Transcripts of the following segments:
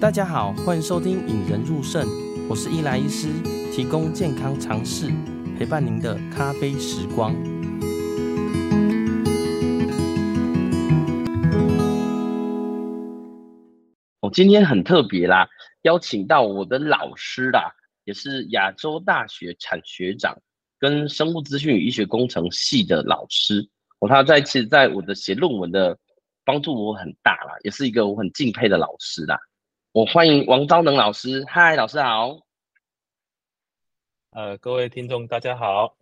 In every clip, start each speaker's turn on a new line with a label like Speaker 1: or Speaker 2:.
Speaker 1: 大家好，欢迎收听《引人入胜》，我是伊莱医师，提供健康常识，陪伴您的咖啡时光。
Speaker 2: 我今天很特别啦，邀请到我的老师啦，也是亚洲大学产学长。跟生物资讯与医学工程系的老师，我他在其实在我的写论文的帮助我很大啦，也是一个我很敬佩的老师啦。我欢迎王昭能老师，嗨，老师好。
Speaker 3: 呃，各位听众大家好。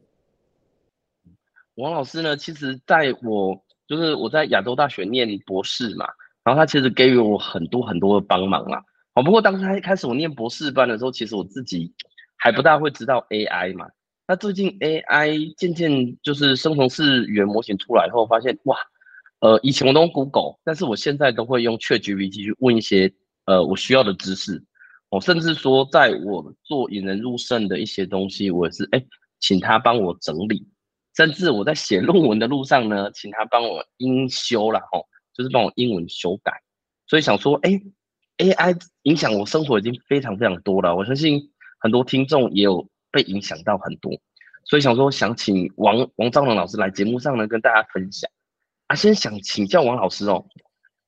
Speaker 2: 王老师呢，其实在我就是我在亚洲大学念博士嘛，然后他其实给予我很多很多的帮忙啦。哦，不过当时他一开始我念博士班的时候，其实我自己还不大会知道 AI 嘛。那最近 AI 渐渐就是生成式语言模型出来后，发现哇，呃，以前我都用 Google，但是我现在都会用 ChatGPT 去问一些呃我需要的知识。我、哦、甚至说，在我做引人入胜的一些东西，我也是哎，请他帮我整理。甚至我在写论文的路上呢，请他帮我英修了哦，就是帮我英文修改。所以想说，哎，AI 影响我生活已经非常非常多了。我相信很多听众也有。被影响到很多，所以想说想请王王昭能老师来节目上呢，跟大家分享啊。先想请教王老师哦，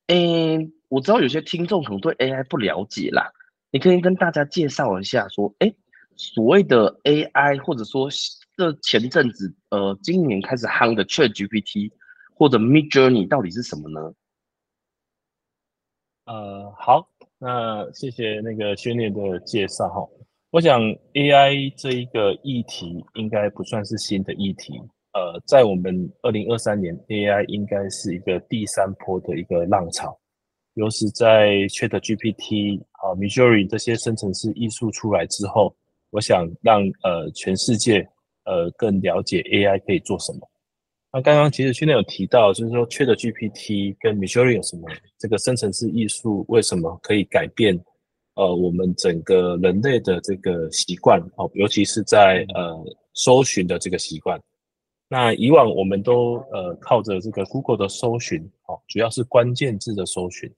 Speaker 2: 诶，我知道有些听众可能对 AI 不了解啦，你可以跟大家介绍一下，说，诶，所谓的 AI，或者说这前阵子呃今年开始夯的 ChatGPT 或者 Midjourney 到底是什么呢？
Speaker 3: 呃，好，那谢谢那个训练的介绍哈。我想 AI 这一个议题应该不算是新的议题，呃，在我们二零二三年，AI 应该是一个第三波的一个浪潮，尤其在 ChatGPT 啊、Midjourney 这些生成式艺术出来之后，我想让呃全世界呃更了解 AI 可以做什么。那刚刚其实训练有提到，就是说 ChatGPT 跟 Midjourney 有什么？这个生成式艺术为什么可以改变？呃，我们整个人类的这个习惯哦，尤其是在呃搜寻的这个习惯。那以往我们都呃靠着这个 Google 的搜寻哦，主要是关键字的搜寻。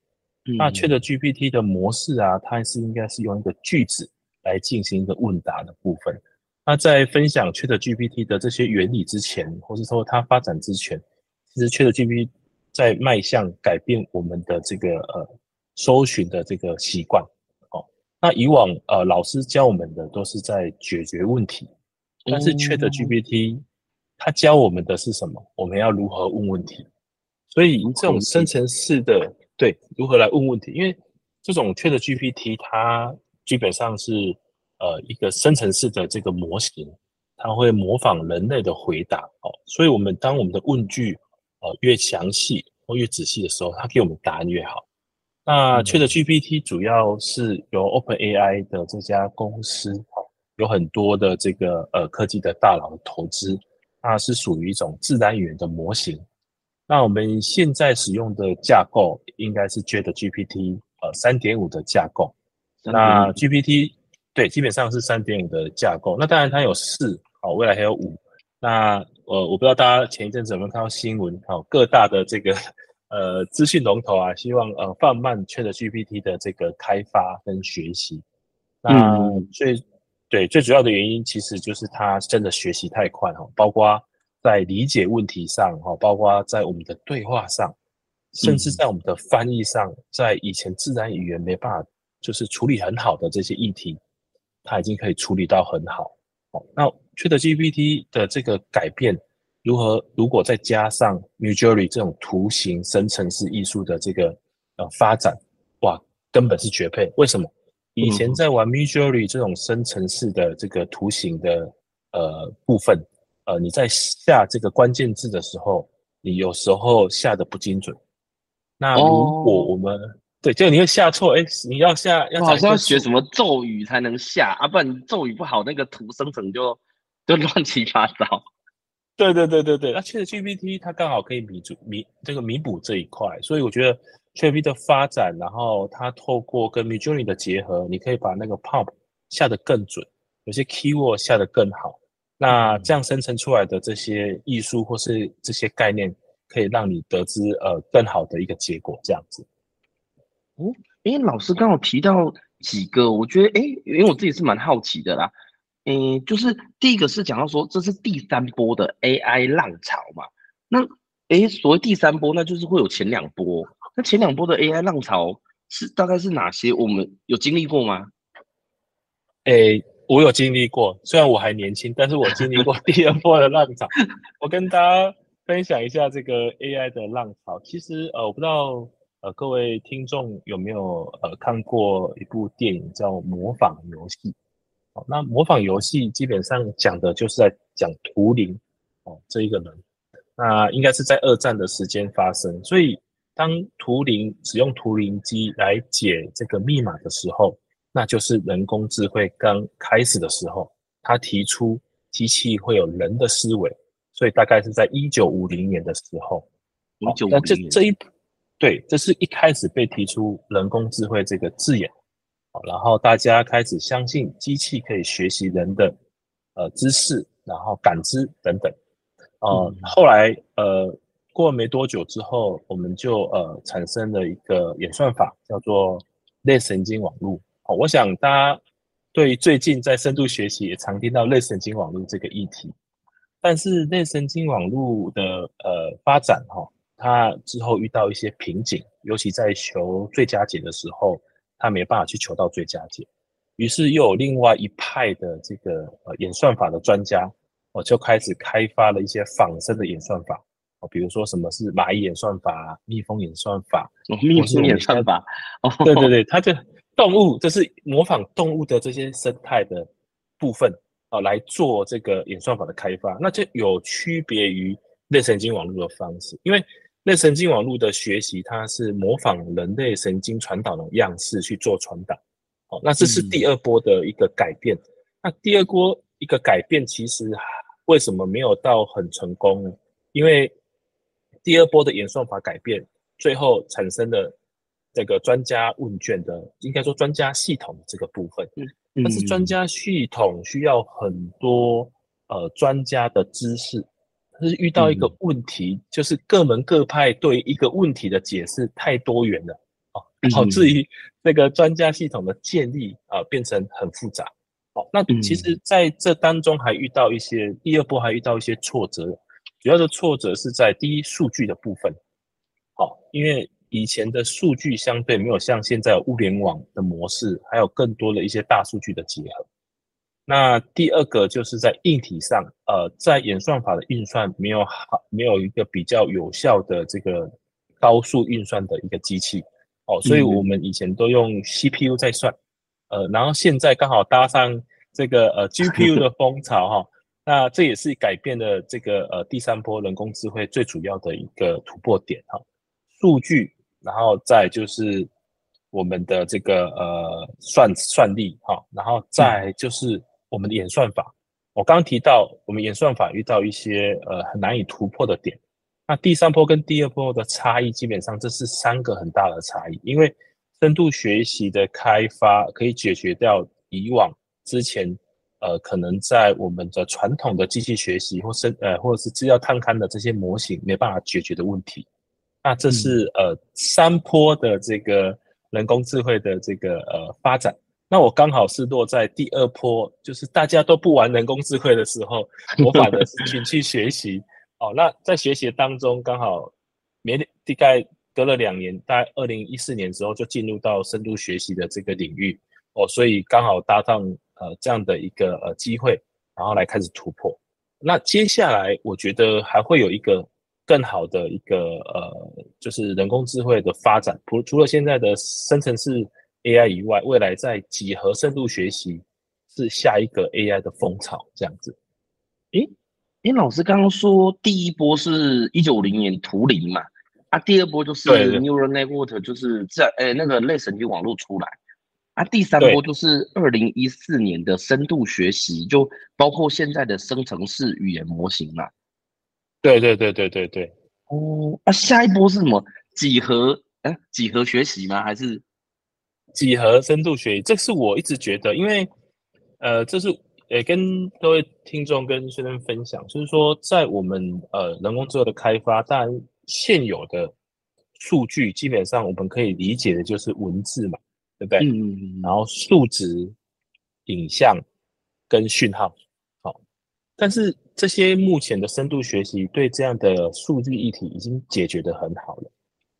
Speaker 3: 嗯、那 ChatGPT 的模式啊，它是应该是用一个句子来进行一个问答的部分。那在分享 ChatGPT 的这些原理之前，或是说它发展之前，其实 ChatGPT 在迈向改变我们的这个呃搜寻的这个习惯。那以往呃，老师教我们的都是在解决问题，但是 ChatGPT 它教我们的是什么？我们要如何问问题？所以这种生成式的对如何来问问题？因为这种 ChatGPT 它基本上是呃一个生成式的这个模型，它会模仿人类的回答哦。所以我们当我们的问句呃越详细或越仔细的时候，它给我们答案越好。那 ChatGPT 主要是由 OpenAI 的这家公司，有很多的这个呃科技的大佬的投资，那是属于一种自然语言的模型。那我们现在使用的架构应该是 ChatGPT 呃三点五的架构。那 GPT 对，基本上是三点五的架构。那当然它有四，好，未来还有五。那呃，我不知道大家前一阵子有没有看到新闻，好，各大的这个。呃，资讯龙头啊，希望呃放慢 ChatGPT 的这个开发跟学习。那最、嗯、对最主要的原因，其实就是它真的学习太快哈，包括在理解问题上哈，包括在我们的对话上，甚至在我们的翻译上，在以前自然语言没办法就是处理很好的这些议题，它已经可以处理到很好。好，那 ChatGPT 的这个改变。如何？如果再加上 Midjourney 这种图形生成式艺术的这个呃发展，哇，根本是绝配。为什么？以前在玩 Midjourney 这种生成式的这个图形的呃部分，呃，你在下这个关键字的时候，你有时候下的不精准。那如果我们、哦、对，就你会下错，哎、欸，你要下要
Speaker 2: 好像要学什么咒语才能下啊，不然咒语不好，那个图生成就就乱七八糟。
Speaker 3: 对对对对对，那 ChatGPT 它刚好可以弥补弥这个弥补这一块，所以我觉得 ChatGPT 的发展，然后它透过跟 Midjourney 的结合，你可以把那个 prompt 下得更准，有些 keyword 下得更好，那这样生成出来的这些艺术或是这些概念，可以让你得知呃更好的一个结果这样子。
Speaker 2: 哦，诶，老师刚好提到几个，我觉得诶，因为我自己是蛮好奇的啦。诶，就是第一个是讲到说这是第三波的 AI 浪潮嘛，那诶，所谓第三波，那就是会有前两波，那前两波的 AI 浪潮是大概是哪些？我们有经历过吗？
Speaker 3: 诶，我有经历过，虽然我还年轻，但是我经历过 第二波的浪潮。我跟大家分享一下这个 AI 的浪潮。其实呃，我不知道。呃，各位听众有没有呃看过一部电影叫《模仿游戏》？哦，那模仿游戏基本上讲的就是在讲图灵哦这一个人，那应该是在二战的时间发生。所以当图灵使用图灵机来解这个密码的时候，那就是人工智慧刚开始的时候，他提出机器会有人的思维，所以大概是在一九五零年的时候。
Speaker 2: 一九五零年。
Speaker 3: 那这这一。对，这是一开始被提出人工智慧这个字眼，然后大家开始相信机器可以学习人的呃知识，然后感知等等，呃，嗯、后来呃过了没多久之后，我们就呃产生了一个演算法，叫做类神经网络。好，我想大家对最近在深度学习也常听到类神经网络这个议题，但是类神经网络的呃发展哈。它之后遇到一些瓶颈，尤其在求最佳解的时候，他没办法去求到最佳解，于是又有另外一派的这个呃演算法的专家，哦就开始开发了一些仿生的演算法，哦比如说什么是蚂蚁演算法、蜜蜂演算法、
Speaker 2: 哦、蜜蜂演算法，
Speaker 3: 哦对对对，它就动物，这是模仿动物的这些生态的部分啊、哦、来做这个演算法的开发，那就有区别于类神经网络的方式，因为。类神经网络的学习，它是模仿人类神经传导的样式去做传导。好，那这是第二波的一个改变。嗯、那第二波一个改变，其实为什么没有到很成功呢？因为第二波的演算法改变，最后产生了这个专家问卷的，应该说专家系统的这个部分。嗯，但是专家系统需要很多呃专家的知识。是遇到一个问题，嗯、就是各门各派对一个问题的解释太多元了啊，导致于那个专家系统的建立啊变成很复杂。好，那其实在这当中还遇到一些第二波还遇到一些挫折，主要的挫折是在第一数据的部分。好，因为以前的数据相对没有像现在有物联网的模式，还有更多的一些大数据的结合。那第二个就是在硬体上，呃，在演算法的运算没有好，没有一个比较有效的这个高速运算的一个机器，哦，所以我们以前都用 CPU 在算，呃，然后现在刚好搭上这个呃 GPU 的风潮哈，那这也是改变了这个呃第三波人工智慧最主要的一个突破点哈，数据，然后再就是我们的这个呃算算力哈，然后再就是。我们的演算法，我刚刚提到，我们演算法遇到一些呃很难以突破的点。那第三波跟第二波的差异，基本上这是三个很大的差异。因为深度学习的开发可以解决掉以往之前呃可能在我们的传统的机器学习或是呃或者是资料探勘的这些模型没办法解决的问题。那这是呃三波的这个人工智慧的这个呃发展。那我刚好是落在第二波，就是大家都不玩人工智慧的时候，我反而是群去学习。哦，那在学习当中，刚好没大概隔了两年，大概二零一四年之后就进入到深度学习的这个领域。哦，所以刚好搭上呃这样的一个呃机会，然后来开始突破。那接下来我觉得还会有一个更好的一个呃，就是人工智慧的发展。除除了现在的生成式。AI 以外，未来在几何深度学习是下一个 AI 的风潮，这样子。
Speaker 2: 诶，诶，老师刚刚说第一波是一九五零年图灵嘛？啊，第二波就是 Neural Network，就是在诶那个类神经网络出来。啊，第三波就是二零一四年的深度学习，就包括现在的生成式语言模型嘛。
Speaker 3: 对对对对对对。
Speaker 2: 哦，啊，下一波是什么？几何？诶，几何学习吗？还是？
Speaker 3: 几何深度学习，这是我一直觉得，因为，呃，这是也跟各位听众跟学生分享，就是说，在我们呃人工智能的开发，当然现有的数据基本上我们可以理解的就是文字嘛，对不对？
Speaker 2: 嗯嗯，
Speaker 3: 然后数值、影像跟讯号，好，但是这些目前的深度学习对这样的数据议题已经解决的很好了，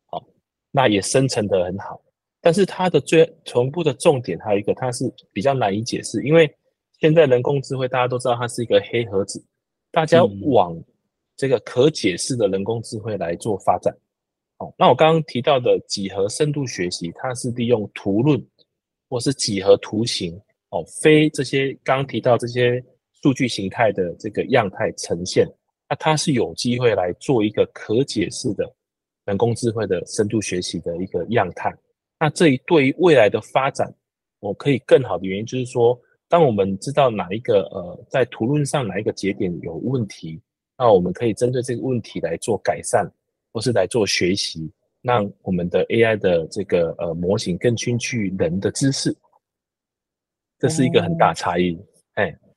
Speaker 3: 好，那也生成的很好，但是它的最全部的重点还有一个，它是比较难以解释，因为现在人工智慧大家都知道它是一个黑盒子，大家往这个可解释的人工智慧来做发展。哦，那我刚刚提到的几何深度学习，它是利用图论或是几何图形哦，非这些刚刚提到这些数据形态的这个样态呈现，那它是有机会来做一个可解释的人工智慧的深度学习的一个样态。那这一对于未来的发展，我可以更好的原因就是说，当我们知道哪一个呃在图论上哪一个节点有问题，那我们可以针对这个问题来做改善。或是来做学习，让我们的 AI 的这个呃模型更趋近于人的知识，这是一个很大差异。哎、哦，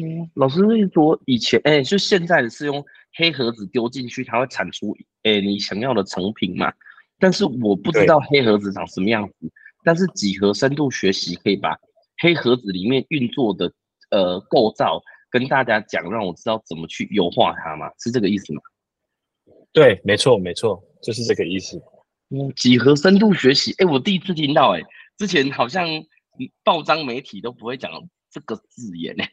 Speaker 2: 嗯、欸，老师是说以前哎、欸，就现在的是用黑盒子丢进去，它会产出哎、欸、你想要的成品嘛？但是我不知道黑盒子长什么样子，但是几何深度学习可以把黑盒子里面运作的呃构造跟大家讲，让我知道怎么去优化它嘛？是这个意思吗？
Speaker 3: 对，没错，没错，就是这个意思。
Speaker 2: 嗯，几何深度学习，哎，我第一次听到，哎，之前好像报章媒体都不会讲这个字眼，呢。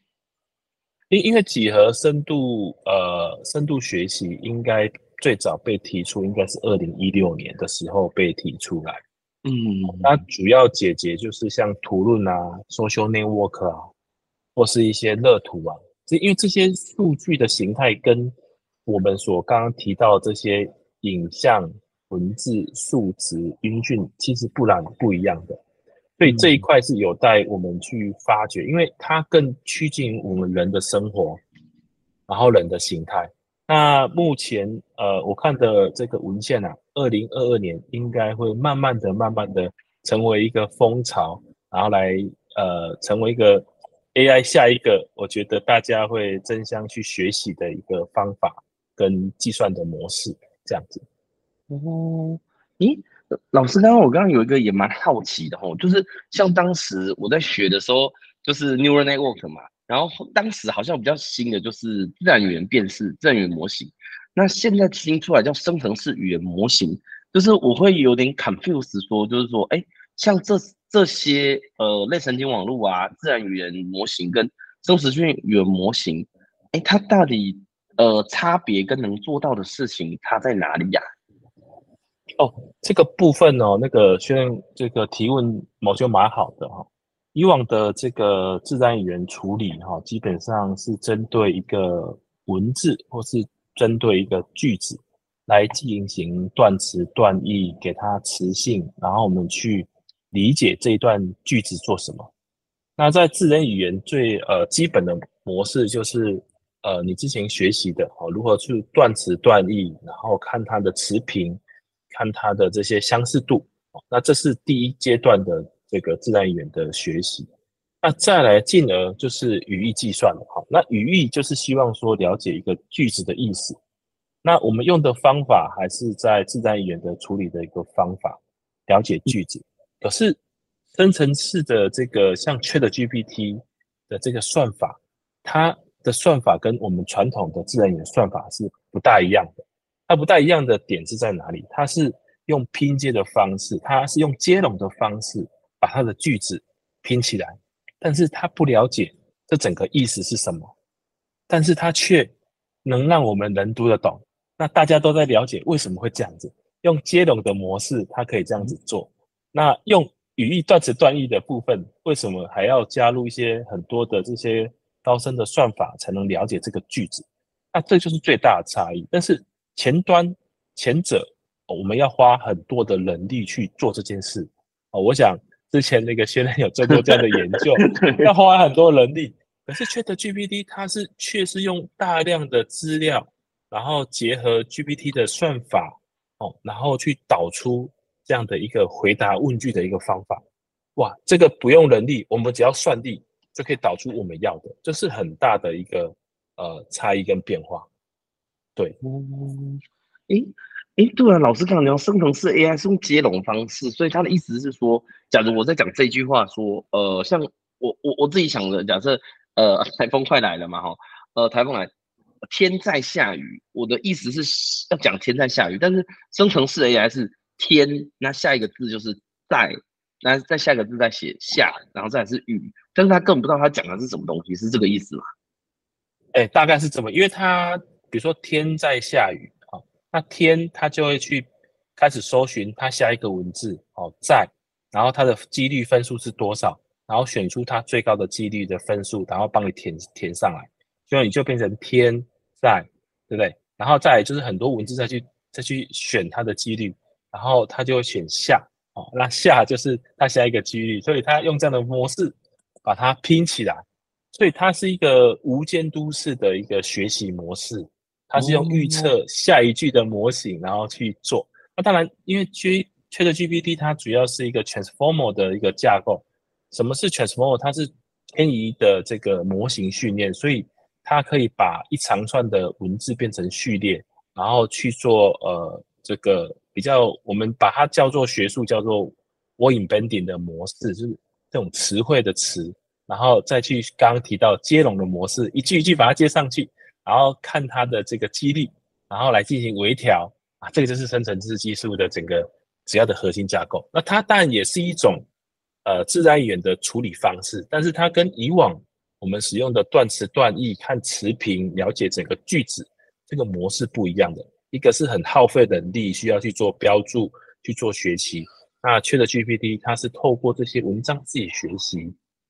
Speaker 3: 因因为几何深度，呃，深度学习应该最早被提出，应该是二零一六年的时候被提出来。
Speaker 2: 嗯，
Speaker 3: 它主要解决就是像图论啊、social network 啊，或是一些热图啊，这因为这些数据的形态跟我们所刚刚提到这些影像、文字、数值、音讯，其实不然不一样的，所以这一块是有待我们去发掘，因为它更趋近于我们人的生活，然后人的形态。那目前呃，我看的这个文献啊，二零二二年应该会慢慢的、慢慢的成为一个风潮，然后来呃成为一个 AI 下一个，我觉得大家会争相去学习的一个方法。跟计算的模式这样子
Speaker 2: 哦，咦，老师，刚刚我刚刚有一个也蛮好奇的哦，就是像当时我在学的时候，就是 neural network 嘛，然后当时好像比较新的就是自然语言辨识、自然语言模型，那现在新出来叫生成式语言模型，就是我会有点 confuse，说就是说，哎，像这这些呃类神经网络啊、自然语言模型跟生成式语言模型，哎，它到底？呃，差别跟能做到的事情，它在哪里呀、
Speaker 3: 哦，这个部分哦，那个学员这个提问我就蛮好的哈。以往的这个自然语言处理哈，基本上是针对一个文字或是针对一个句子来进行断词断义，给它词性，然后我们去理解这一段句子做什么。那在自然语言最呃基本的模式就是。呃，你之前学习的哦，如何去断词断义，然后看它的词频，看它的这些相似度，那这是第一阶段的这个自然语言的学习。那再来进而就是语义计算了，好，那语义就是希望说了解一个句子的意思。那我们用的方法还是在自然语言的处理的一个方法，了解句子。可是深层次的这个像 ChatGPT 的这个算法，它的算法跟我们传统的自然语言算法是不大一样的。它不大一样的点是在哪里？它是用拼接的方式，它是用接龙的方式把它的句子拼起来，但是他不了解这整个意思是什么，但是他却能让我们能读得懂。那大家都在了解为什么会这样子，用接龙的模式，它可以这样子做。那用语义断词断义的部分，为什么还要加入一些很多的这些？高深的算法才能了解这个句子，那这就是最大的差异。但是前端前者，我们要花很多的人力去做这件事。哦，我想之前那个学人有做过这样的研究，要花很多人力。可是 ChatGPT 它是却是用大量的资料，然后结合 GPT 的算法，哦，然后去导出这样的一个回答问句的一个方法。哇，这个不用人力，我们只要算力。就可以导出我们要的，这是很大的一个呃差异跟变化。对，
Speaker 2: 嗯，诶，哎，对啊，老师刚刚聊生成式 AI 是用接龙方式，所以他的意思是说，假如我在讲这句话说，呃，像我我我自己想的，假设呃 台风快来了嘛，哈，呃台风来，天在下雨，我的意思是要讲天在下雨，但是生成式 AI 是天，那下一个字就是在，那再下一个字再写下，然后再是雨，但是他根本不知道他讲的是什么东西，是这个意思吗？
Speaker 3: 哎，大概是这么，因为他比如说天在下雨。那天他就会去开始搜寻他下一个文字哦，在，然后他的几率分数是多少，然后选出他最高的几率的分数，然后帮你填填上来，所以你就变成天在，对不对？然后再就是很多文字再去再去选它的几率，然后他就会选下哦，那下就是他下一个几率，所以他用这样的模式把它拼起来，所以它是一个无监督式的一个学习模式。它是用预测下一句的模型，然后去做。那当然，因为 G ChatGPT 它主要是一个 Transformer 的一个架构。什么是 Transformer？它是迁移的这个模型训练，所以它可以把一长串的文字变成序列，然后去做呃这个比较，我们把它叫做学术叫做 Word Embedding 的模式，就是这种词汇的词，然后再去刚刚提到接龙的模式，一句一句把它接上去。然后看它的这个几率，然后来进行微调啊，这个就是生成式技术的整个主要的核心架构。那它当然也是一种呃自然语言的处理方式，但是它跟以往我们使用的断词断义、看词频、了解整个句子这个模式不一样的。一个是很耗费人力，需要去做标注、去做学习。那 ChatGPT 它是透过这些文章自己学习，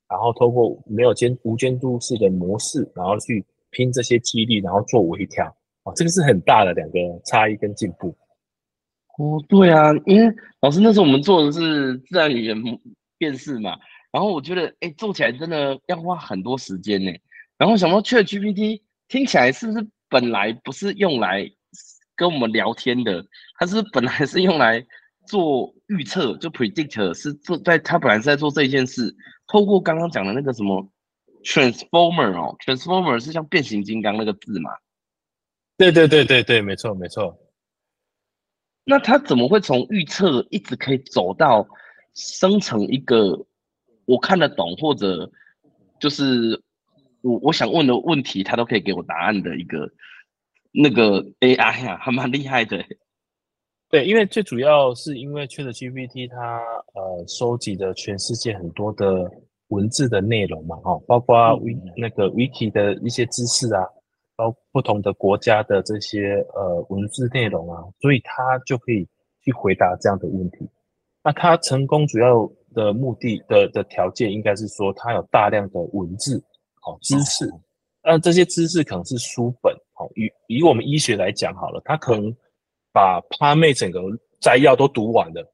Speaker 3: 然后透过没有监无监督式的模式，然后去。拼这些几率，然后做微调，哦，这个是很大的两个差异跟进步。
Speaker 2: 哦，对啊，因为老师那时候我们做的是自然语言辨识嘛，然后我觉得，哎，做起来真的要花很多时间呢。然后想到 ChatGPT 听起来是不是本来不是用来跟我们聊天的？它是本来是用来做预测，就 predict 是做在它本来是在做这件事，透过刚刚讲的那个什么。Transformer 哦，Transformer 是像变形金刚那个字嘛？
Speaker 3: 对对对对对，没错没错。
Speaker 2: 那它怎么会从预测一直可以走到生成一个我看得懂，或者就是我我想问的问题，它都可以给我答案的一个那个 AI 啊，还蛮厉害的。
Speaker 3: 对，因为最主要是因为 ChatGPT 它呃收集的全世界很多的。文字的内容嘛，哈，包括 w 那个 wiki 的一些知识啊，包括不同的国家的这些呃文字内容啊，所以他就可以去回答这样的问题。那他成功主要的目的的的条件，应该是说他有大量的文字，好知识，那这些知识可能是书本，好，以以我们医学来讲好了，他可能把 PubMed 整个摘要都读完了。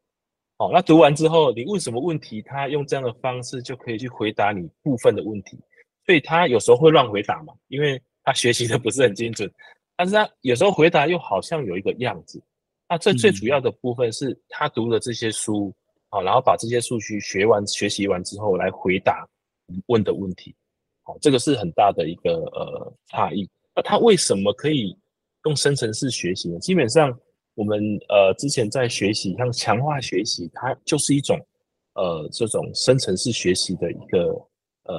Speaker 3: 好，那读完之后，你问什么问题，他用这样的方式就可以去回答你部分的问题。所以他有时候会乱回答嘛，因为他学习的不是很精准。但是他有时候回答又好像有一个样子。那这最主要的部分是他读了这些书，好，然后把这些数据学完、学习完之后来回答问的问题。好，这个是很大的一个呃差异。那他为什么可以用生成式学习呢？基本上。我们呃之前在学习，像强化学习，它就是一种呃这种深层式学习的一个呃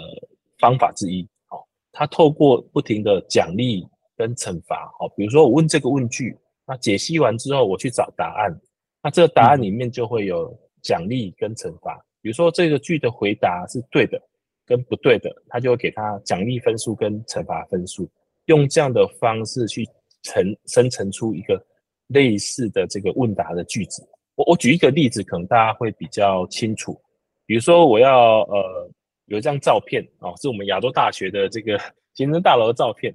Speaker 3: 方法之一。好、哦，它透过不停的奖励跟惩罚，好、哦，比如说我问这个问句，那解析完之后我去找答案，那这个答案里面就会有奖励跟惩罚。比如说这个句的回答是对的跟不对的，它就会给他奖励分数跟惩罚分数，用这样的方式去成生成出一个。类似的这个问答的句子，我我举一个例子，可能大家会比较清楚。比如说，我要呃有一张照片哦，是我们亚洲大学的这个 行政大楼的照片。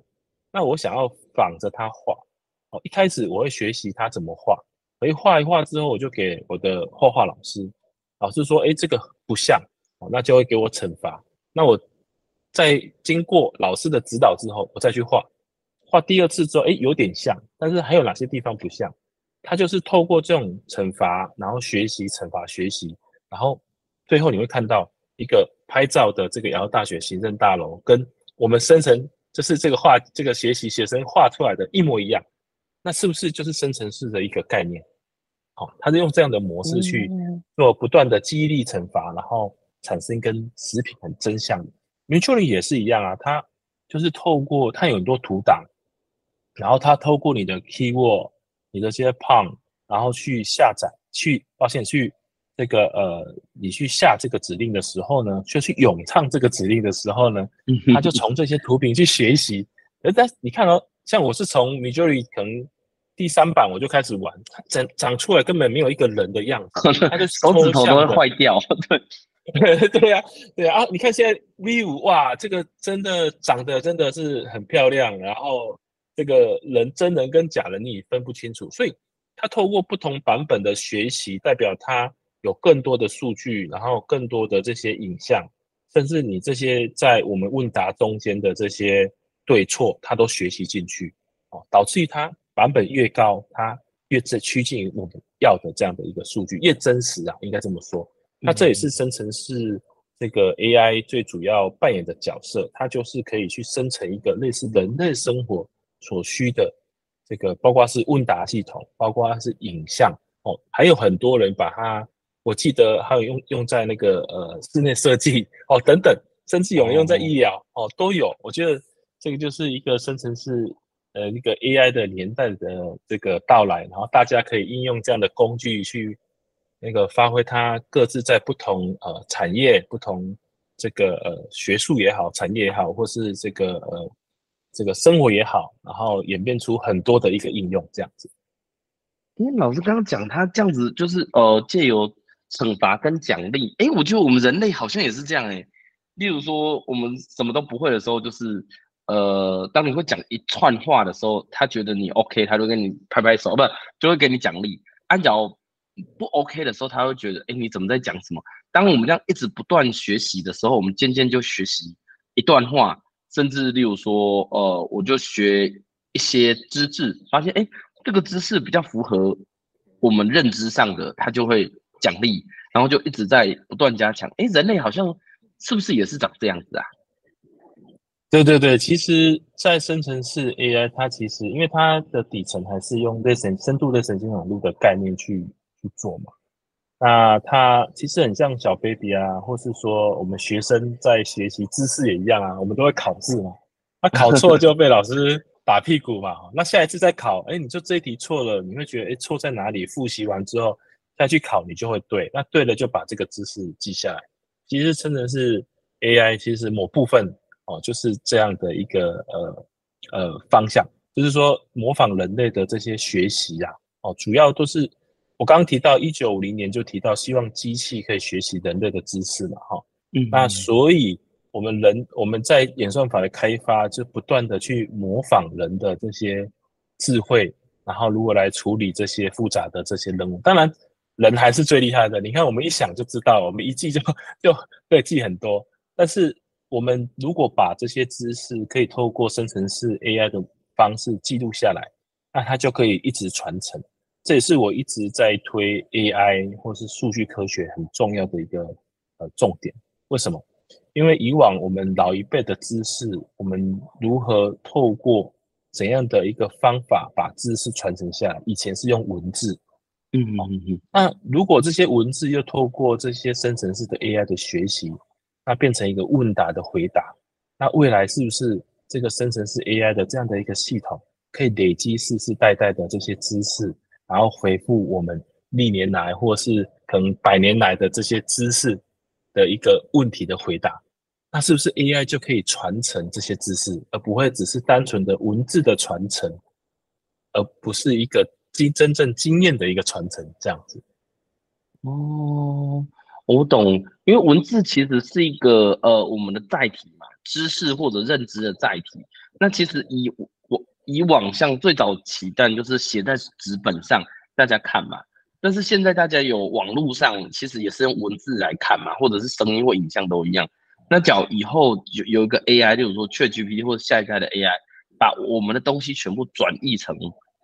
Speaker 3: 那我想要仿着它画哦，一开始我会学习它怎么画，我一画一画之后，我就给我的画画老师，老师说，哎，这个不像哦，那就会给我惩罚。那我在经过老师的指导之后，我再去画。画第二次之后，哎，有点像，但是还有哪些地方不像？它就是透过这种惩罚，然后学习惩罚学习，然后最后你会看到一个拍照的这个亚洲大学行政大楼，跟我们生成就是这个画这个学习学生画出来的一模一样。那是不是就是生成式的一个概念？好、哦，它是用这样的模式去做不断的记忆力惩罚，然后产生跟食品很真相的。Midjourney 也是一样啊，它就是透过它有很多图档，然后它透过你的 keyword、你的这些 prompt，然后去下载、去发现、去这个呃，你去下这个指令的时候呢，就去咏唱这个指令的时候呢，它就从这些图片去学习。而但你看哦，像我是从 Midjourney 可能。第三版我就开始玩，它长长出来根本没有一个人的样子，它的
Speaker 2: 手指头都会坏掉。
Speaker 3: 对，对呀、啊，对啊。你看现在 V 五哇，这个真的长得真的是很漂亮，然后这个人真人跟假人你分不清楚，所以它透过不同版本的学习，代表它有更多的数据，然后更多的这些影像，甚至你这些在我们问答中间的这些对错，它都学习进去，哦，导致于它。版本越高，它越是趋近于我们要的这样的一个数据，越真实啊，应该这么说。那这也是生成式这个 AI 最主要扮演的角色，它就是可以去生成一个类似人类生活所需的这个，包括是问答系统，包括是影像哦，还有很多人把它，我记得还有用用在那个呃室内设计哦等等，甚至有人用在医疗哦都有。我觉得这个就是一个生成式。呃，一个 AI 的年代的这个到来，然后大家可以应用这样的工具去那个发挥它各自在不同呃产业、不同这个呃学术也好、产业也好，或是这个呃这个生活也好，然后演变出很多的一个应用这样子。
Speaker 2: 因为老师刚刚讲他这样子，就是呃借由惩罚跟奖励，哎，我觉得我们人类好像也是这样哎。例如说，我们什么都不会的时候，就是。呃，当你会讲一串话的时候，他觉得你 OK，他就跟你拍拍手，不就会给你奖励。按照不 OK 的时候，他会觉得，哎，你怎么在讲什么？当我们这样一直不断学习的时候，我们渐渐就学习一段话，甚至例如说，呃，我就学一些知识，发现，哎，这个知识比较符合我们认知上的，他就会奖励，然后就一直在不断加强。哎，人类好像是不是也是长这样子啊？
Speaker 3: 对对对，其实，在生成式 AI，它其实因为它的底层还是用类神深度类神经网络的概念去去做嘛，那它其实很像小 baby 啊，或是说我们学生在学习知识也一样啊，我们都会考试嘛，那考错 就被老师打屁股嘛，那下一次再考，哎，你就这一题错了，你会觉得哎错在哪里？复习完之后再去考，你就会对，那对了就把这个知识记下来。其实真的是 AI 其实某部分。哦，就是这样的一个呃呃方向，就是说模仿人类的这些学习呀，哦，主要都是我刚刚提到一九五零年就提到，希望机器可以学习人类的知识嘛，哈，嗯，那所以我们人我们在演算法的开发，就不断的去模仿人的这些智慧，然后如何来处理这些复杂的这些任务，当然人还是最厉害的，你看我们一想就知道，我们一记就就会记很多，但是。我们如果把这些知识可以透过生成式 AI 的方式记录下来，那它就可以一直传承。这也是我一直在推 AI 或是数据科学很重要的一个呃重点。为什么？因为以往我们老一辈的知识，我们如何透过怎样的一个方法把知识传承下来？以前是用文字，嗯嗯嗯。那如果这些文字又透过这些生成式的 AI 的学习，那变成一个问答的回答，那未来是不是这个生成式 AI 的这样的一个系统，可以累积世世代代的这些知识，然后回复我们历年来或是可能百年来的这些知识的一个问题的回答？那是不是 AI 就可以传承这些知识，而不会只是单纯的文字的传承，而不是一个经真正经验的一个传承这样子？
Speaker 2: 哦。我懂，因为文字其实是一个呃我们的载体嘛，知识或者认知的载体。那其实以我以往像最早期，但就是写在纸本上大家看嘛。但是现在大家有网络上，其实也是用文字来看嘛，或者是声音或影像都一样。那假以后有有一个 AI，例如说 ChatGPT 或者下一代的 AI，把我们的东西全部转译成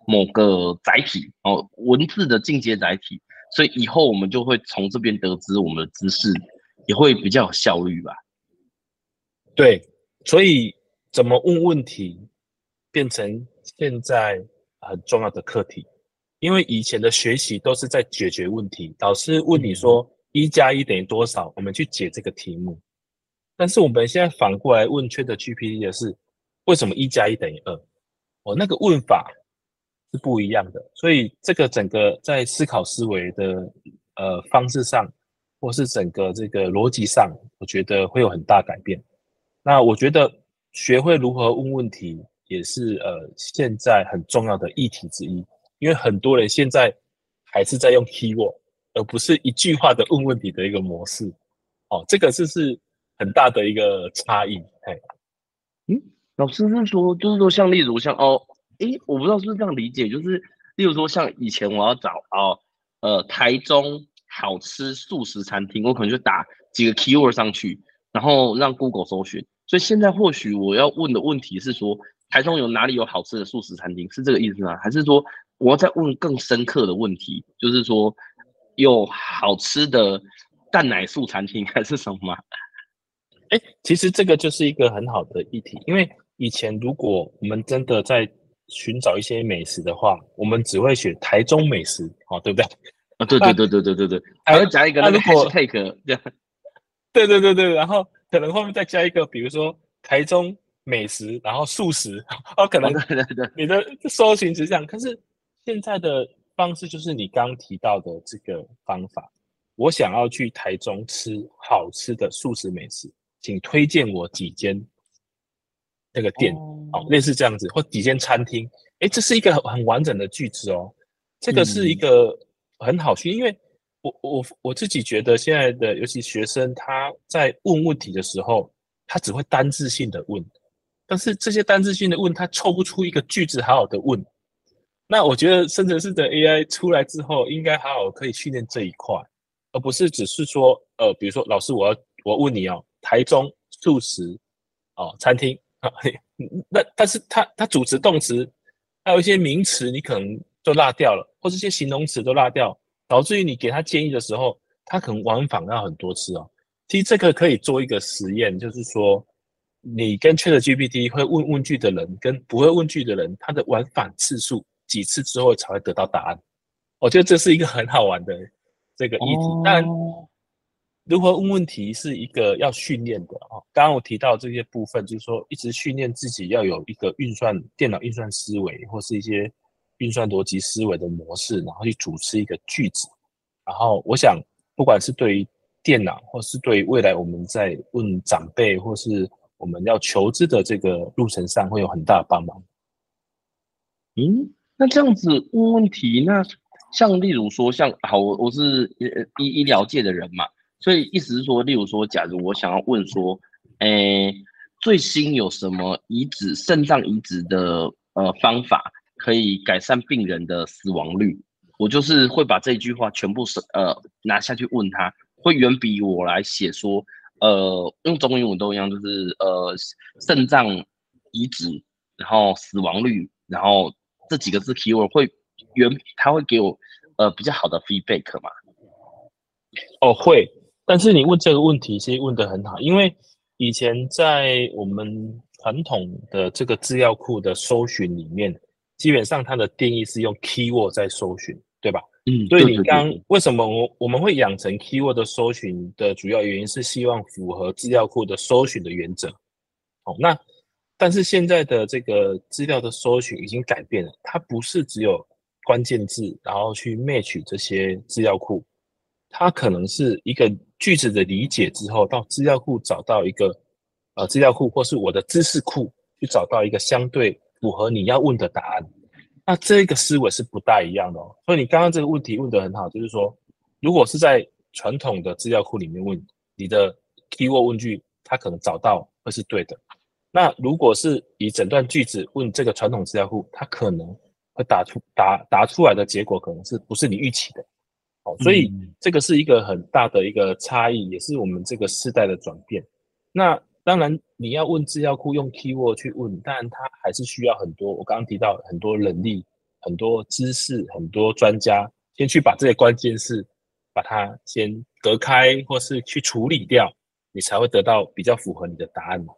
Speaker 2: 某个载体哦，文字的进阶载体。所以以后我们就会从这边得知我们的知识，也会比较有效率吧？
Speaker 3: 对，所以怎么问问题，变成现在很重要的课题，因为以前的学习都是在解决问题，老师问你说一加一等于多少，我们去解这个题目。但是我们现在反过来问 ChatGPT 的是，为什么一加一等于二？哦，那个问法是不一样的，所以这个整个在思考思维的呃方式上，或是整个这个逻辑上，我觉得会有很大改变。那我觉得学会如何问问题，也是呃现在很重要的议题之一，因为很多人现在还是在用 keyword，而不是一句话的问问题的一个模式。哦，这个是是。很大的一个差异，嘿，
Speaker 2: 嗯，老师是说，就是说，像例如像哦，诶，我不知道是不是这样理解，就是例如说，像以前我要找哦，呃，台中好吃素食餐厅，我可能就打几个 keyword 上去，然后让 Google 搜寻。所以现在或许我要问的问题是说，台中有哪里有好吃的素食餐厅，是这个意思吗？还是说我要再问更深刻的问题，就是说有好吃的蛋奶素餐厅 还是什么？
Speaker 3: 哎，其实这个就是一个很好的议题，因为以前如果我们真的在寻找一些美食的话，我们只会选台中美食，哦，对不对？
Speaker 2: 啊，对对对对对对对，还会加一个那个 hashtag，
Speaker 3: 对对对对，然后可能后面再加一个，比如说台中美食，然后素食，哦，可能对对对，你的搜寻是这样。可是现在的方式就是你刚提到的这个方法，我想要去台中吃好吃的素食美食。请推荐我几间那个店，哦，类似这样子，或几间餐厅。诶，这是一个很完整的句子哦。这个是一个很好学，因为我我我自己觉得现在的尤其学生他在问问题的时候，他只会单字性的问，但是这些单字性的问，他凑不出一个句子好好的问。那我觉得生成式的 AI 出来之后，应该好好可以训练这一块，而不是只是说，呃，比如说老师，我要我问你哦。台中素食哦，餐厅啊，那但是它它主词动词还有一些名词，你可能就落掉了，或是一些形容词都落掉，导致于你给他建议的时候，他可能往返要很多次哦。其实这个可以做一个实验，就是说你跟 ChatGPT 会问问句的人跟不会问句的人，他的往返次数几次之后才会得到答案。我觉得这是一个很好玩的这个议题，但。哦如何问问题是一个要训练的啊。刚刚我提到这些部分，就是说一直训练自己要有一个运算电脑运算思维，或是一些运算逻辑思维的模式，然后去组织一个句子。然后我想，不管是对于电脑，或是对于未来我们在问长辈，或是我们要求知的这个路程上，会有很大的帮忙。
Speaker 2: 嗯，那这样子问问题，那像例如说，像好，我我是医医疗界的人嘛。所以意思是说，例如说，假如我想要问说，诶，最新有什么移植肾脏移植的呃方法可以改善病人的死亡率？我就是会把这句话全部是呃拿下去问他，会远比我来写说，呃用中英文都一样，就是呃肾脏移植，然后死亡率，然后这几个字 keyword 会原，他会给我呃比较好的 feedback 嘛？
Speaker 3: 哦，会。但是你问这个问题，其实问得很好，因为以前在我们传统的这个资料库的搜寻里面，基本上它的定义是用 keyword 在搜寻，对吧？嗯，所以你刚为什么我我们会养成 keyword 的搜寻的主要原因是希望符合资料库的搜寻的原则。哦，那但是现在的这个资料的搜寻已经改变了，它不是只有关键字，然后去 match 这些资料库。它可能是一个句子的理解之后，到资料库找到一个，呃，资料库或是我的知识库去找到一个相对符合你要问的答案。那这个思维是不大一样的哦。所以你刚刚这个问题问得很好，就是说，如果是在传统的资料库里面问你的 keyword 问句，它可能找到会是对的。那如果是以整段句子问这个传统资料库，它可能会打出答答出来的结果可能是不是你预期的。哦所以这个是一个很大的一个差异，也是我们这个世代的转变。那当然，你要问资料库用 keyword 去问，当然它还是需要很多。我刚刚提到很多能力、很多知识、很多专家，先去把这些关键字把它先隔开，或是去处理掉，你才会得到比较符合你的答案嘛。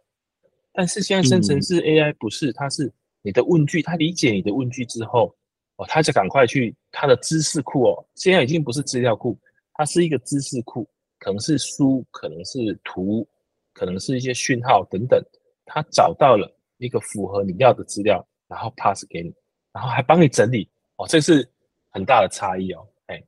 Speaker 3: 但是现在生成式 AI 不是，它是你的问句，它理解你的问句之后，哦，它就赶快去它的知识库哦，现在已经不是资料库，它是一个知识库，可能是书，可能是图，可能是一些讯号等等，他找到了一个符合你要的资料，然后 pass 给你，然后还帮你整理哦，这是很大的差异哦，哎，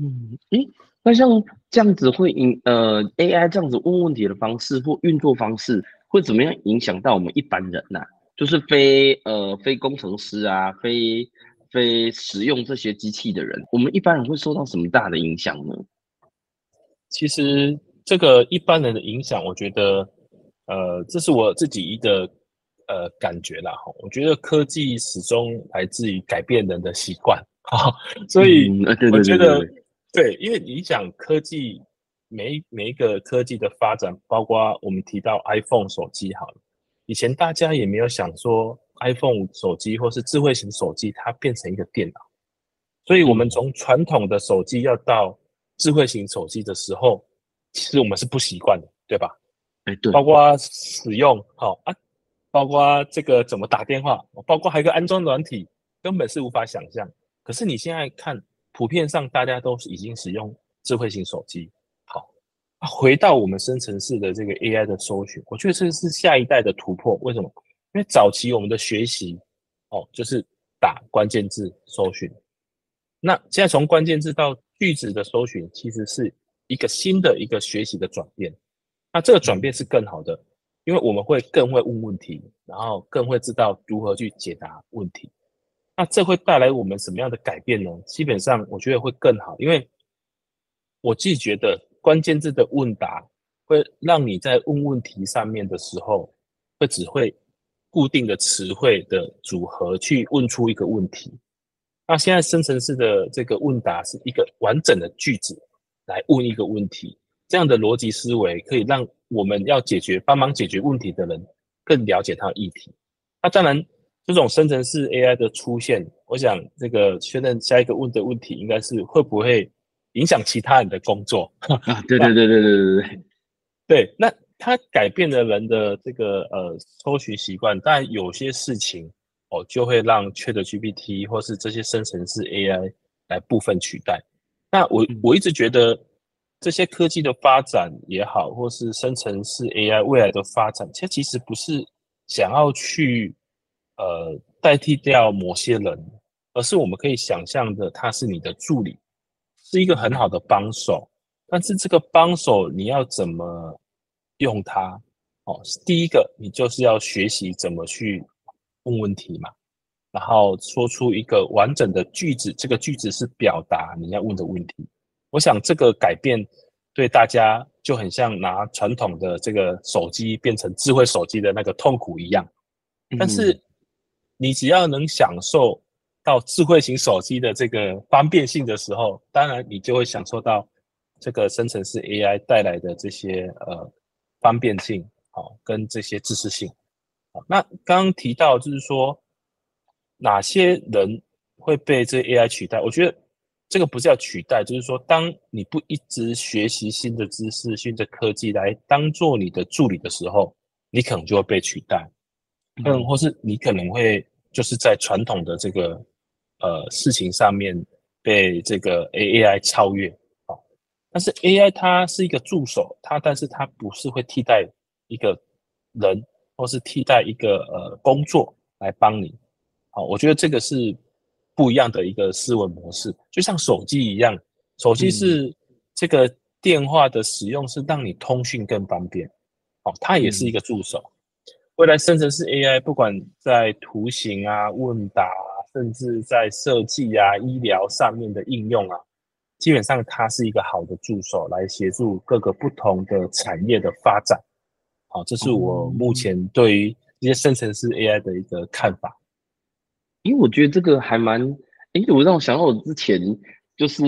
Speaker 2: 嗯，诶，那像这样子会影呃 AI 这样子问问题的方式或运作方式会怎么样影响到我们一般人呢、啊？就是非呃非工程师啊，非非使用这些机器的人，我们一般人会受到什么大的影响呢？
Speaker 3: 其实这个一般人的影响，我觉得，呃，这是我自己一个呃感觉啦哈。我觉得科技始终来自于改变人的习惯，哈，所以我觉得对，因为你想科技每每一个科技的发展，包括我们提到 iPhone 手机好了。以前大家也没有想说 iPhone 手机或是智慧型手机，它变成一个电脑。所以，我们从传统的手机要到智慧型手机的时候，其实我们是不习惯的，对吧？
Speaker 2: 哎，对。
Speaker 3: 包括使用，好啊，包括这个怎么打电话，包括还有一个安装软体，根本是无法想象。可是你现在看，普遍上大家都是已经使用智慧型手机。好回到我们生成式的这个 AI 的搜寻，我觉得这是下一代的突破。为什么？因为早期我们的学习，哦，就是打关键字搜寻。那现在从关键字到句子的搜寻，其实是一个新的一个学习的转变。那这个转变是更好的，因为我们会更会问问题，然后更会知道如何去解答问题。那这会带来我们什么样的改变呢？基本上我觉得会更好，因为我自己觉得。关键字的问答会让你在问问题上面的时候，会只会固定的词汇的组合去问出一个问题。那现在生成式的这个问答是一个完整的句子来问一个问题，这样的逻辑思维可以让我们要解决、帮忙解决问题的人更了解他的议题。那当然，这种生成式 AI 的出现，我想这个确认下一个问的问题应该是会不会？影响其他人的工作
Speaker 2: 啊，对对对对对对对，
Speaker 3: 对，那它改变了人的这个呃搜寻习惯，但有些事情哦就会让 ChatGPT 或是这些生成式 AI 来部分取代。那我我一直觉得这些科技的发展也好，或是生成式 AI 未来的发展，它其实不是想要去呃代替掉某些人，而是我们可以想象的，它是你的助理。是一个很好的帮手，但是这个帮手你要怎么用它？哦，第一个你就是要学习怎么去问问题嘛，然后说出一个完整的句子，这个句子是表达你要问的问题。我想这个改变对大家就很像拿传统的这个手机变成智慧手机的那个痛苦一样，但是你只要能享受。到智慧型手机的这个方便性的时候，当然你就会享受到这个生成式 AI 带来的这些呃方便性，好，跟这些知识性。好，那刚刚提到就是说哪些人会被这 AI 取代？我觉得这个不是要取代，就是说当你不一直学习新的知识、新的科技来当做你的助理的时候，你可能就会被取代，嗯，或是你可能会就是在传统的这个。呃，事情上面被这个 A A I 超越，好，但是 AI 它是一个助手，它但是它不是会替代一个人，或是替代一个呃工作来帮你，好，我觉得这个是不一样的一个思维模式，就像手机一样，手机是这个电话的使用是让你通讯更方便，好，它也是一个助手，未来生成式 AI 不管在图形啊、问答。甚至在设计啊、医疗上面的应用啊，基本上它是一个好的助手，来协助各个不同的产业的发展。好，这是我目前对于一些生成式 AI 的一个看法。
Speaker 2: 因为我觉得这个还蛮……哎，我让我想到我之前就是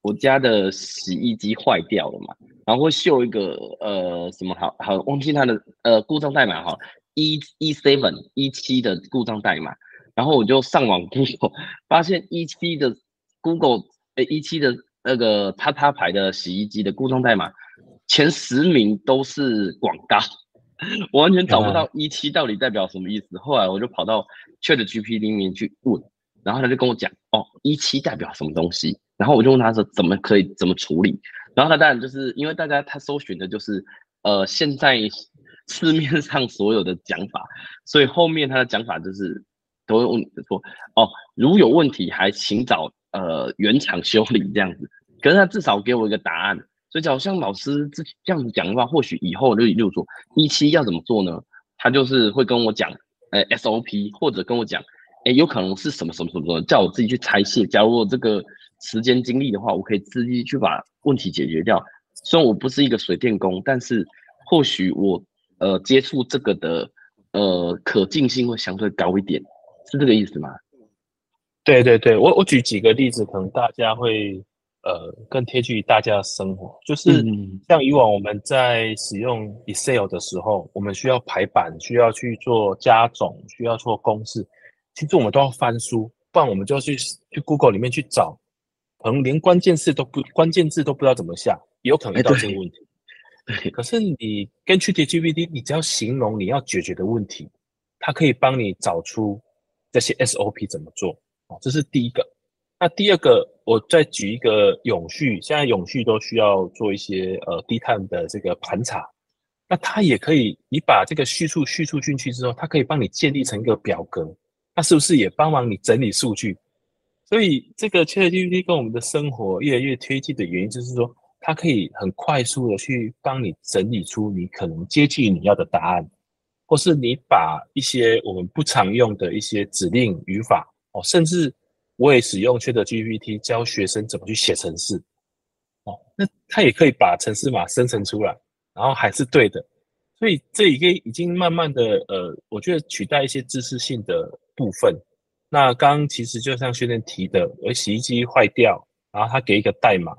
Speaker 2: 我家的洗衣机坏掉了嘛，然后会秀一个呃什么好好忘记它的呃故障代码哈，E E seven 一七的故障代码。然后我就上网 Google，发现一七的 Google 诶一七的那个叉叉牌的洗衣机的故障代码前十名都是广告，我完全找不到一期到底代表什么意思。后来我就跑到 ChatGPT 里面去问，然后他就跟我讲，哦，一七代表什么东西？然后我就问他说，怎么可以怎么处理？然后他当然就是因为大家他搜寻的就是，呃，现在 市面上所有的讲法，所以后面他的讲法就是都会问说，哦，如有问题还请找呃原厂修理这样子。可是他至少给我一个答案，所以假如像老师这这样子讲的话，或许以后就例如说一期要怎么做呢？他就是会跟我讲，呃，SOP 或者跟我讲，哎，有可能是什么什么什么，叫我自己去拆卸。假如我这个时间精力的话，我可以自己去把问题解决掉。虽然我不是一个水电工，但是或许我呃接触这个的呃可进性会相对高一点，是这个意思吗？
Speaker 3: 对对对，我我举几个例子，可能大家会。呃，更贴近于大家的生活，就是像以往我们在使用 Excel 的时候，我们需要排版，需要去做加总，需要做公式，其实我们都要翻书，不然我们就要去去 Google 里面去找，可能连关键字都不关键字都不知道怎么下，也有可能遇到这个问题。欸、可是你跟 ChatGPT，你只要形容你要解决的问题，它可以帮你找出这些 SOP 怎么做，哦，这是第一个。那第二个，我再举一个永续，现在永续都需要做一些呃低碳的这个盘查，那它也可以，你把这个叙述叙述进去之后，它可以帮你建立成一个表格，那是不是也帮忙你整理数据？所以这个 ChatGPT 跟我们的生活越来越贴近的原因，就是说它可以很快速的去帮你整理出你可能接近你要的答案，或是你把一些我们不常用的一些指令语法哦，甚至。我也使用 ChatGPT 教学生怎么去写程式，哦，那他也可以把程式码生成出来，然后还是对的，所以这一个已经慢慢的呃，我觉得取代一些知识性的部分。那刚其实就像训练提的，我洗衣机坏掉，然后他给一个代码，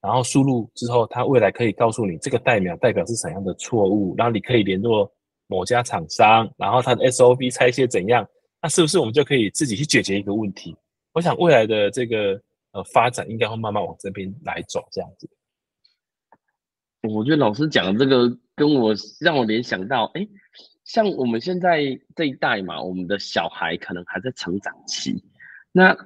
Speaker 3: 然后输入之后，他未来可以告诉你这个代码代表是怎样的错误，然后你可以联络某家厂商，然后他的 SOP 拆卸怎样，那是不是我们就可以自己去解决一个问题？我想未来的这个呃发展应该会慢慢往这边来走，这样子。
Speaker 2: 我觉得老师讲的这个跟我让我联想到，哎，像我们现在这一代嘛，我们的小孩可能还在成长期。那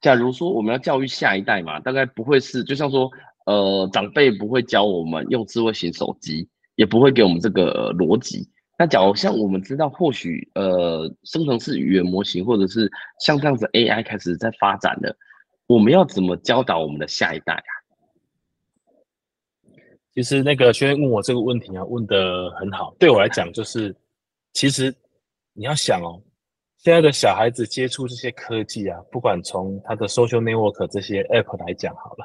Speaker 2: 假如说我们要教育下一代嘛，大概不会是就像说，呃，长辈不会教我们用智慧型手机，也不会给我们这个逻辑。那假如像我们知道，或许呃，生成式语言模型，或者是像这样子 AI 开始在发展的，我们要怎么教导我们的下一代啊？
Speaker 3: 其实那个学员问我这个问题啊，问的很好。对我来讲，就是其实你要想哦，现在的小孩子接触这些科技啊，不管从他的 social network 这些 app 来讲好了，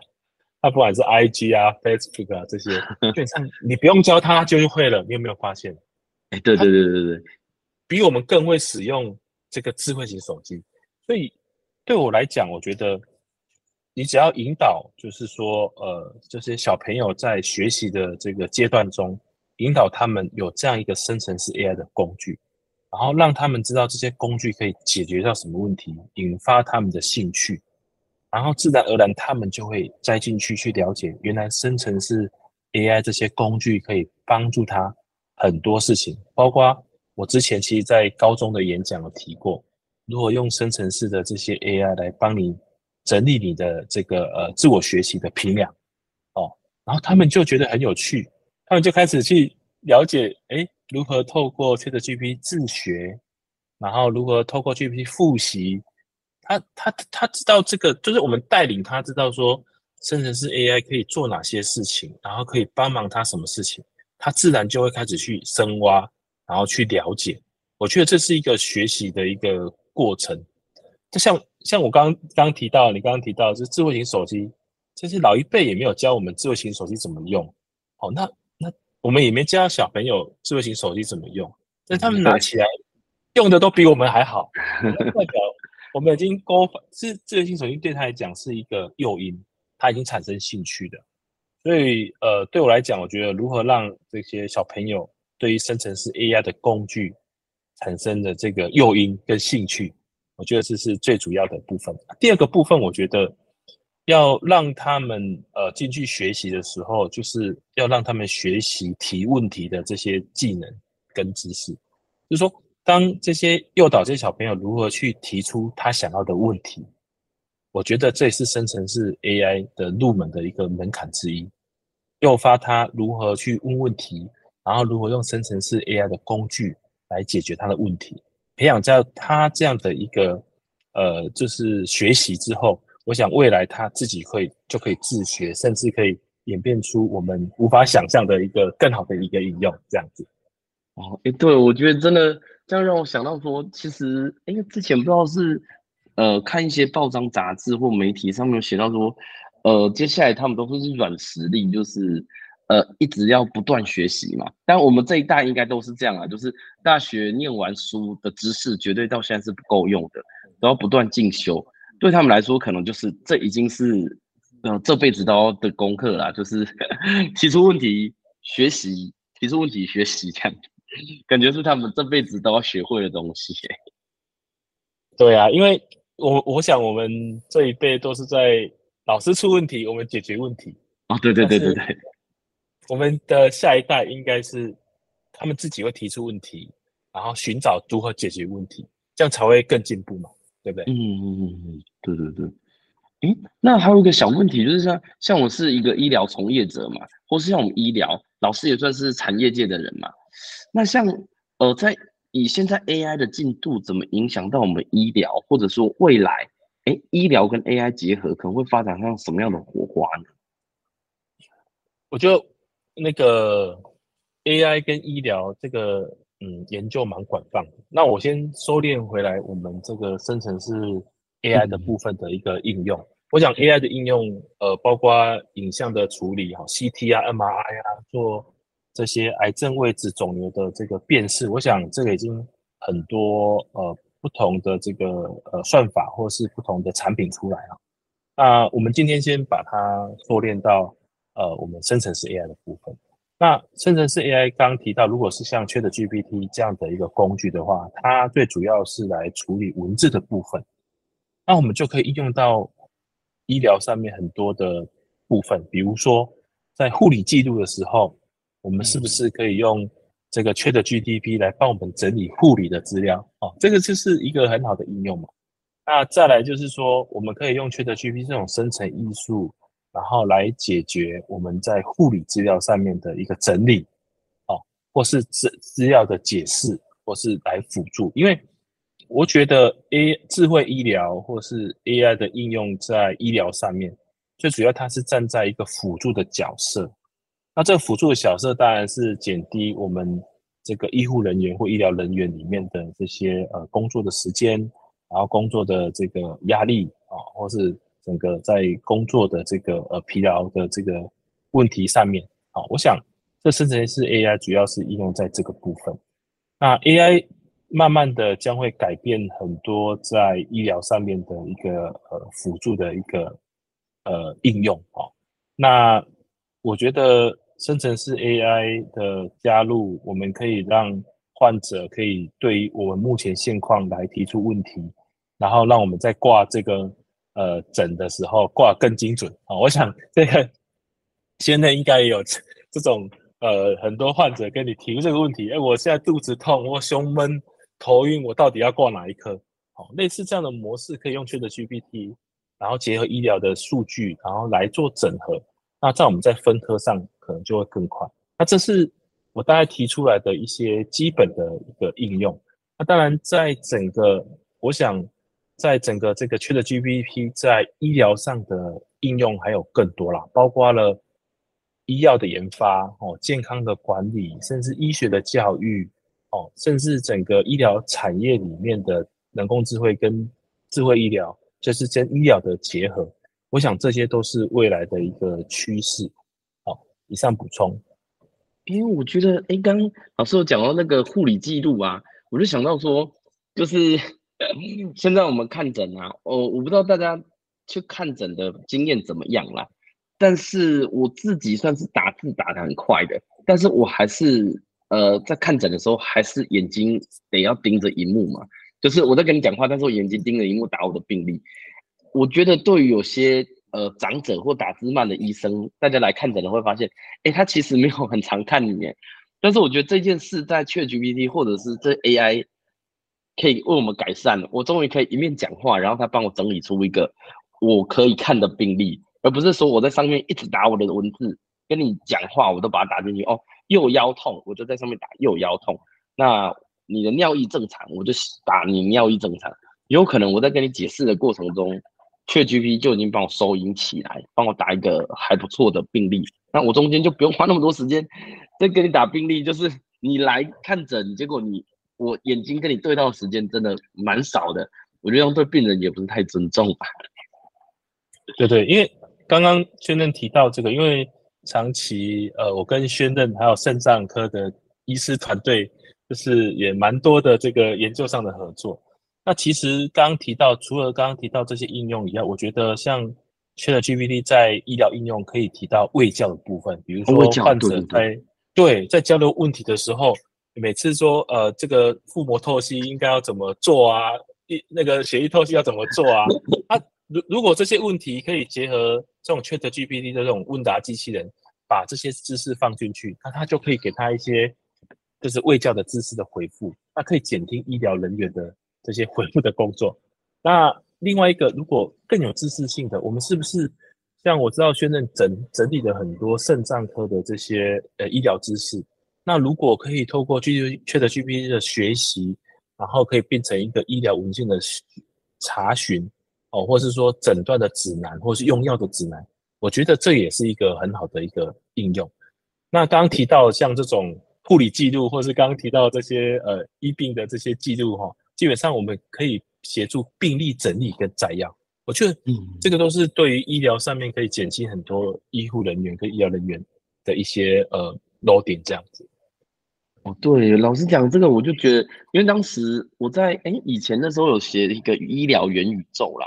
Speaker 3: 他不管是 IG 啊、Facebook 啊这些，基本上你不用教他就会了。你有没有发现？
Speaker 2: 哎，对对对对对，
Speaker 3: 比我们更会使用这个智慧型手机，所以对我来讲，我觉得你只要引导，就是说，呃，这些小朋友在学习的这个阶段中，引导他们有这样一个生成式 AI 的工具，然后让他们知道这些工具可以解决到什么问题，引发他们的兴趣，然后自然而然他们就会栽进去去了解，原来生成式 AI 这些工具可以帮助他。很多事情，包括我之前其实，在高中的演讲有提过，如何用生成式的这些 AI 来帮你整理你的这个呃自我学习的评量，哦，然后他们就觉得很有趣，他们就开始去了解，诶，如何透过 ChatGPT 自学，然后如何透过 GPT 复习，他他他知道这个，就是我们带领他知道说，生成式 AI 可以做哪些事情，然后可以帮忙他什么事情。他自然就会开始去深挖，然后去了解。我觉得这是一个学习的一个过程。就像像我刚刚提到，你刚刚提到就是智慧型手机，其实老一辈也没有教我们智慧型手机怎么用。哦，那那我们也没教小朋友智慧型手机怎么用，但他们拿起来用的都比我们还好。代表我们已经勾是智慧型手机对他来讲是一个诱因，他已经产生兴趣的。所以，呃，对我来讲，我觉得如何让这些小朋友对于生成式 AI 的工具产生的这个诱因跟兴趣，我觉得这是最主要的部分。第二个部分，我觉得要让他们呃进去学习的时候，就是要让他们学习提问题的这些技能跟知识。就是说，当这些诱导这些小朋友如何去提出他想要的问题，我觉得这也是生成式 AI 的入门的一个门槛之一。诱发他如何去问问题，然后如何用生成式 AI 的工具来解决他的问题，培养在他这样的一个呃，就是学习之后，我想未来他自己会就可以自学，甚至可以演变出我们无法想象的一个更好的一个应用，这样子。
Speaker 2: 哦，诶，对，我觉得真的这样让我想到说，其实，因为，之前不知道是呃看一些报章杂志或媒体上面有写到说。呃，接下来他们都是软实力，就是呃一直要不断学习嘛。但我们这一代应该都是这样啊，就是大学念完书的知识绝对到现在是不够用的，都要不断进修。对他们来说，可能就是这已经是呃这辈子都要的功课啦，就是 提出问题学习，提出问题学习这样，感觉是他们这辈子都要学会的东西。
Speaker 3: 对啊，因为我我想我们这一辈都是在。老师出问题，我们解决问题。
Speaker 2: 哦，对对对对对，
Speaker 3: 我们的下一代应该是他们自己会提出问题，然后寻找如何解决问题，这样才会更进步嘛，对不对？
Speaker 2: 嗯嗯嗯嗯，对对对。诶，那还有一个小问题，就是像像我是一个医疗从业者嘛，或是像我们医疗老师也算是产业界的人嘛。那像呃，在以现在 AI 的进度，怎么影响到我们医疗，或者说未来？哎，医疗跟 AI 结合可能会发展上什么样的火花呢？
Speaker 3: 我觉得那个 AI 跟医疗这个嗯研究蛮广泛的。那我先收敛回来，我们这个生成式 AI 的部分的一个应用。我想 AI 的应用，呃，包括影像的处理，哈，CT 啊、MRI 啊，做这些癌症位置、肿瘤的这个辨识。我想这个已经很多呃。不同的这个呃算法，或是不同的产品出来啊，那我们今天先把它缩练到呃我们生成式 AI 的部分。那生成式 AI 刚刚提到，如果是像 ChatGPT 这样的一个工具的话，它最主要是来处理文字的部分。那我们就可以应用到医疗上面很多的部分，比如说在护理记录的时候，我们是不是可以用这个 ChatGPT 来帮我们整理护理的资料哦，这个就是一个很好的应用嘛。那再来就是说，我们可以用 ChatGPT 这种生成艺术，然后来解决我们在护理资料上面的一个整理，哦，或是资资料的解释，或是来辅助。因为我觉得 A 智慧医疗或是 AI 的应用在医疗上面，最主要它是站在一个辅助的角色。那这个辅助的角色当然是减低我们这个医护人员或医疗人员里面的这些呃工作的时间，然后工作的这个压力啊，或是整个在工作的这个呃疲劳的这个问题上面啊，我想这生成式 AI 主要是应用在这个部分。那 AI 慢慢的将会改变很多在医疗上面的一个呃辅助的一个呃应用啊，那我觉得。生成式 AI 的加入，我们可以让患者可以对于我们目前现况来提出问题，然后让我们在挂这个呃诊的时候挂更精准啊！我想这个现在应该也有这种呃很多患者跟你提出这个问题，哎，我现在肚子痛，我胸闷、头晕，我到底要挂哪一科？好，类似这样的模式可以用 ChatGPT，然后结合医疗的数据，然后来做整合。那在我们在分科上可能就会更快。那这是我大概提出来的一些基本的一个应用。那当然，在整个我想，在整个这个 ChatGPT 在医疗上的应用还有更多啦，包括了医药的研发哦，健康的管理，甚至医学的教育哦，甚至整个医疗产业里面的人工智慧跟智慧医疗，就是跟医疗的结合。我想这些都是未来的一个趋势。好，以上补充。
Speaker 2: 因为我觉得，哎，刚老师有讲到那个护理记录啊，我就想到说，就是 现在我们看诊啊，哦，我不知道大家去看诊的经验怎么样啦，但是我自己算是打字打得很快的，但是我还是呃在看诊的时候，还是眼睛得要盯着荧幕嘛，就是我在跟你讲话，但是我眼睛盯着荧幕打我的病历。我觉得对于有些呃长者或打字慢的医生，大家来看诊的会发现，哎，他其实没有很常看你，但是我觉得这件事在 ChatGPT 或者是这 AI 可以为我们改善，我终于可以一面讲话，然后他帮我整理出一个我可以看的病例，而不是说我在上面一直打我的文字，跟你讲话我都把它打进去。哦，右腰痛，我就在上面打右腰痛。那你的尿意正常，我就打你尿意正常。有可能我在跟你解释的过程中，ChatGPT 就已经帮我收音起来，帮我打一个还不错的病历。那我中间就不用花那么多时间再给你打病历，就是你来看诊，结果你我眼睛跟你对到的时间真的蛮少的，我觉得这样对病人也不是太尊重吧。
Speaker 3: 对对，因为刚刚宣任提到这个，因为长期呃，我跟宣任还有肾脏科的医师团队，就是也蛮多的这个研究上的合作。那其实刚刚提到，除了刚刚提到这些应用以外，我觉得像。ChatGPT 在医疗应用可以提到卫教的部分，比如说患者在、哦、对，在交流问题的时候，每次说呃这个腹膜透析应该要怎么做啊？一那个血液透析要怎么做啊？啊，如如果这些问题可以结合这种 ChatGPT 的这种问答机器人，把这些知识放进去，那他就可以给他一些就是卫教的知识的回复，那可以减轻医疗人员的这些回复的工作。那另外一个，如果更有知识性的，我们是不是像我知道宣任整整理了很多肾脏科的这些呃医疗知识？那如果可以透过 ChatGPT 的学习，然后可以变成一个医疗文件的查询哦，或是说诊断的指南，或是用药的指南，我觉得这也是一个很好的一个应用。那刚刚提到像这种护理记录，或是刚刚提到这些呃医病的这些记录哈，基本上我们可以。协助病例整理跟摘要，我觉得，嗯，这个都是对于医疗上面可以减轻很多医护人员跟医疗人员的一些呃 loading 这样子。
Speaker 2: 哦，对，老实讲，这个我就觉得，因为当时我在哎以前的时候有写一个医疗元宇宙啦，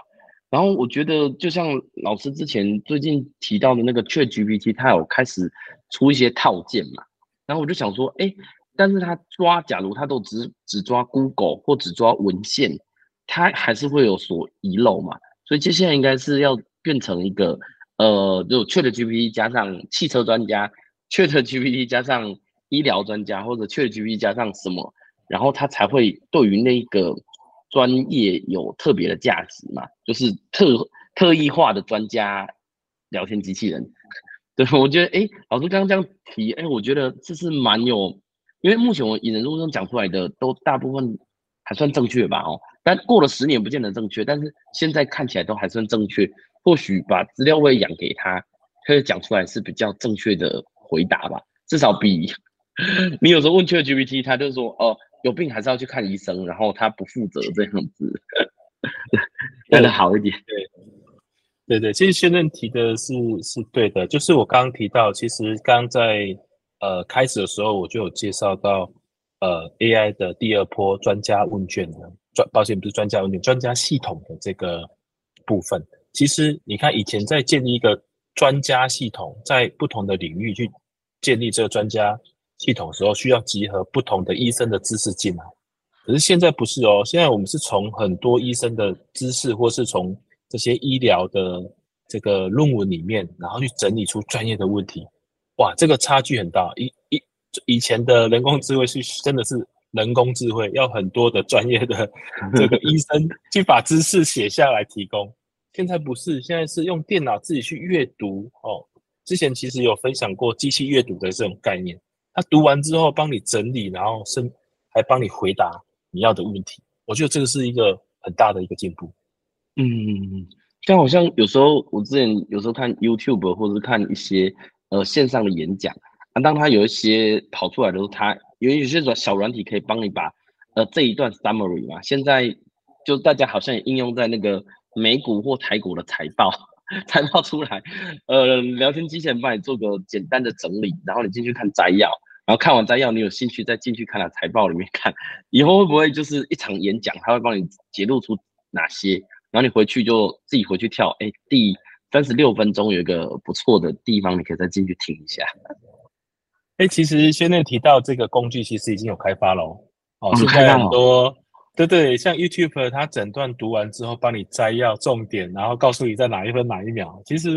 Speaker 2: 然后我觉得就像老师之前最近提到的那个 ChatGPT，它有开始出一些套件嘛，然后我就想说，哎，但是他抓，假如他都只只抓 Google 或只抓文献。他还是会有所遗漏嘛，所以接下来应该是要变成一个，呃，就 ChatGPT 加上汽车专家，ChatGPT 加上医疗专家，或者 ChatGPT 加上什么，然后他才会对于那个专业有特别的价值嘛，就是特特异化的专家聊天机器人。对，我觉得，哎，老师刚刚这样提，哎，我觉得这是蛮有，因为目前我引人入胜讲出来的都大部分还算正确吧，哦。但过了十年不见得正确，但是现在看起来都还算正确。或许把资料喂养给他，他讲出来是比较正确的回答吧。至少比 你有时候问 ChatGPT，他就说哦，有病还是要去看医生，然后他不负责这样子，来的好一点。
Speaker 3: 对对对，其实宣任提的是是对的，就是我刚刚提到，其实刚在呃开始的时候我就有介绍到呃 AI 的第二波专家问卷的。专抱歉，不是专家问卷，专家系统的这个部分，其实你看以前在建立一个专家系统，在不同的领域去建立这个专家系统的时候，需要集合不同的医生的知识进来。可是现在不是哦，现在我们是从很多医生的知识，或是从这些医疗的这个论文里面，然后去整理出专业的问题。哇，这个差距很大。以以以前的人工智慧是真的是。人工智慧要很多的专业的 这个医生去把知识写下来提供，现在不是，现在是用电脑自己去阅读哦。之前其实有分享过机器阅读的这种概念，他读完之后帮你整理，然后甚还帮你回答你要的问题。我觉得这个是一个很大的一个进步。
Speaker 2: 嗯，像好像有时候我之前有时候看 YouTube 或者是看一些呃线上的演讲，啊，当他有一些跑出来的时候，他。有一些小软体可以帮你把呃这一段 summary 嘛，现在就大家好像也应用在那个美股或台股的财报，财报出来，呃，聊天机器人帮你做个简单的整理，然后你进去看摘要，然后看完摘要，你有兴趣再进去看它财报里面看，以后会不会就是一场演讲，他会帮你揭露出哪些，然后你回去就自己回去跳，哎，第三十六分钟有一个不错的地方，你可以再进去听一下。
Speaker 3: 哎，其实宣任提到这个工具，其实已经有开发了哦。哦，现在很多，对对，像 YouTube，它整段读完之后，帮你摘要重点，然后告诉你在哪一分哪一秒。其实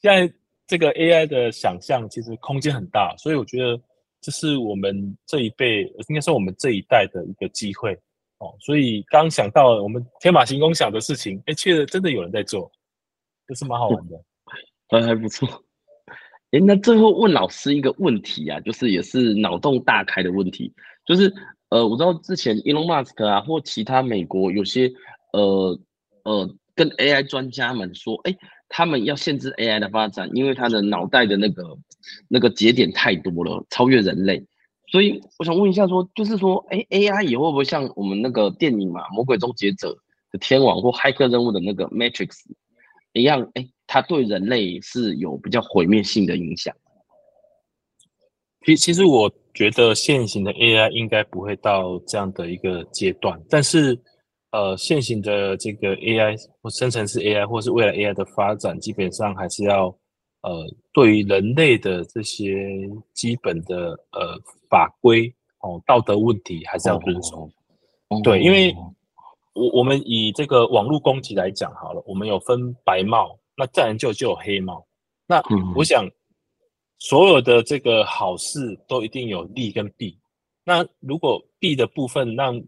Speaker 3: 现在这个 AI 的想象其实空间很大，所以我觉得这是我们这一辈，应该说我们这一代的一个机会，哦，所以刚想到我们天马行空想的事情，哎，确实真的有人在做，就是蛮好玩的，
Speaker 2: 还还不错。哎，那最后问老师一个问题啊，就是也是脑洞大开的问题，就是呃，我知道之前 Elon Musk 啊，或其他美国有些呃呃跟 AI 专家们说，哎，他们要限制 AI 的发展，因为他的脑袋的那个那个节点太多了，超越人类。所以我想问一下说，就是说，哎，AI 也会不会像我们那个电影嘛，《魔鬼终结者》的天网或骇客任务的那个 Matrix 一样？哎，它对人类是有比较毁灭性的影响。
Speaker 3: 其其实我觉得现行的 AI 应该不会到这样的一个阶段，但是呃，现行的这个 AI 或生成式 AI 或是未来 AI 的发展，基本上还是要。呃，对于人类的这些基本的呃法规哦，道德问题还是要遵守。对，因为我我们以这个网络攻击来讲好了，我们有分白帽，那自然就就有黑帽。那我想，所有的这个好事都一定有利跟弊。那如果弊的部分让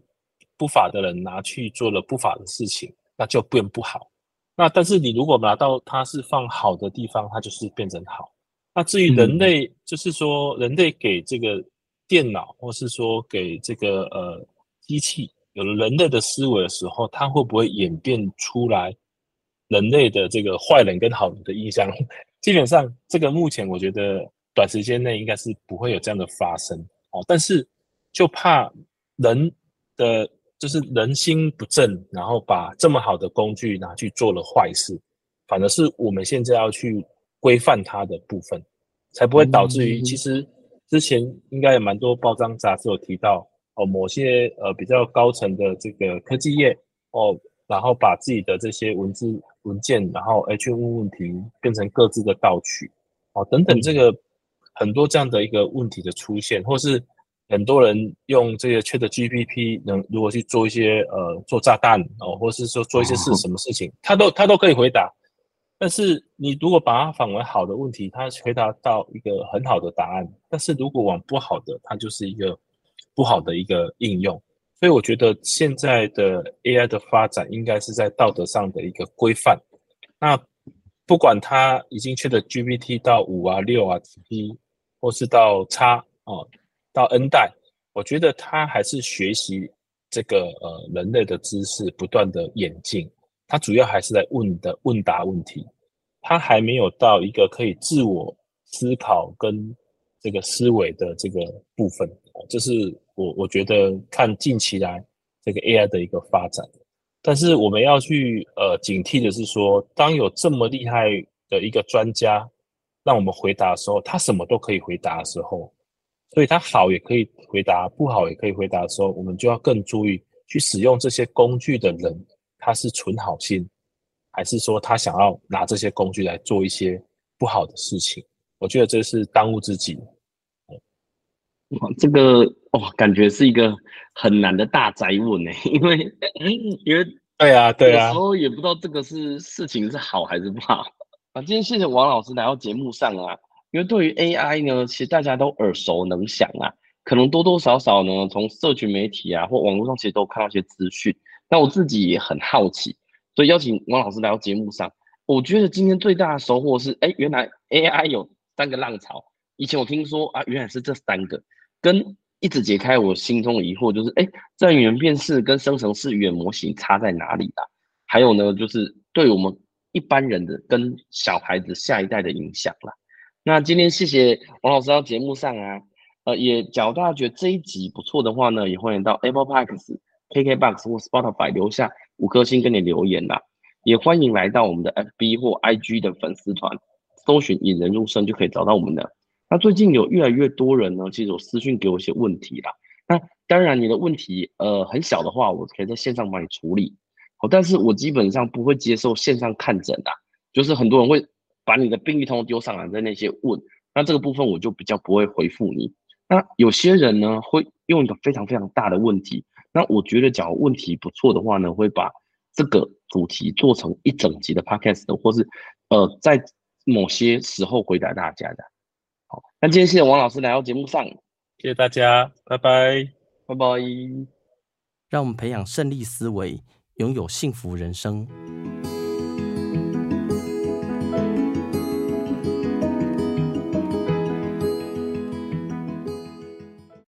Speaker 3: 不法的人拿去做了不法的事情，那就变不好。那但是你如果拿到它是放好的地方，它就是变成好。那至于人类，就是说人类给这个电脑，或是说给这个呃机器有了人类的思维的时候，它会不会演变出来人类的这个坏人跟好人的印象？基本上这个目前我觉得短时间内应该是不会有这样的发生哦。但是就怕人的。就是人心不正，然后把这么好的工具拿去做了坏事，反而是我们现在要去规范它的部分，才不会导致于。其实之前应该有蛮多报章杂志有提到哦，某些呃比较高层的这个科技业哦，然后把自己的这些文字文件，然后 H 问问题变成各自的盗取哦等等，这个很多这样的一个问题的出现，或是。很多人用这个 ChatGPT 能如果去做一些呃做炸弹哦，或是说做一些事什么事情，他都他都可以回答。但是你如果把它反为好的问题，他回答到一个很好的答案。但是如果往不好的，它就是一个不好的一个应用。所以我觉得现在的 AI 的发展应该是在道德上的一个规范。那不管它已经去的 GPT 到五啊六啊 G，或是到 X 哦。到 N 代，我觉得他还是学习这个呃人类的知识，不断的演进。他主要还是在问的问答问题，他还没有到一个可以自我思考跟这个思维的这个部分。这是我我觉得看近期来这个 AI 的一个发展。但是我们要去呃警惕的是说，当有这么厉害的一个专家让我们回答的时候，他什么都可以回答的时候。所以他好也可以回答，不好也可以回答的时候，我们就要更注意去使用这些工具的人，他是存好心，还是说他想要拿这些工具来做一些不好的事情？我觉得这是当务之急。
Speaker 2: 哇，这个哇，感觉是一个很难的大宅问呢，因为因为
Speaker 3: 对啊对啊，
Speaker 2: 有时候也不知道这个是事情是好还是不好啊。今天谢谢王老师来到节目上啊。因为对于 AI 呢，其实大家都耳熟能详啊，可能多多少少呢，从社群媒体啊或网络上其实都看到一些资讯。那我自己也很好奇，所以邀请王老师来到节目上。我觉得今天最大的收获是，哎，原来 AI 有三个浪潮。以前我听说啊，原来是这三个，跟一直解开我心中的疑惑，就是哎，自然语言辨识跟生成式语言模型差在哪里啊？还有呢，就是对我们一般人的跟小孩子下一代的影响啦。那今天谢谢王老师到节目上啊，呃，也假如大家觉得这一集不错的话呢，也欢迎到 Apple Box、KKBox 或 Spotify 留下五颗星跟你留言啦。也欢迎来到我们的 FB 或 IG 的粉丝团，搜寻引人入胜就可以找到我们的。那最近有越来越多人呢，其实有私讯给我一些问题啦。那当然你的问题呃很小的话，我可以在线上帮你处理。好，但是我基本上不会接受线上看诊的，就是很多人会。把你的病历通通丢上来，在那些问，那这个部分我就比较不会回复你。那有些人呢，会用一个非常非常大的问题，那我觉得假如问题不错的话呢，会把这个主题做成一整集的 podcast，或是呃在某些时候回答大家的。好，那今天谢谢王老师来到节目上，
Speaker 3: 谢谢大家，拜拜，
Speaker 2: 拜拜。
Speaker 1: 让我们培养胜利思维，拥有幸福人生。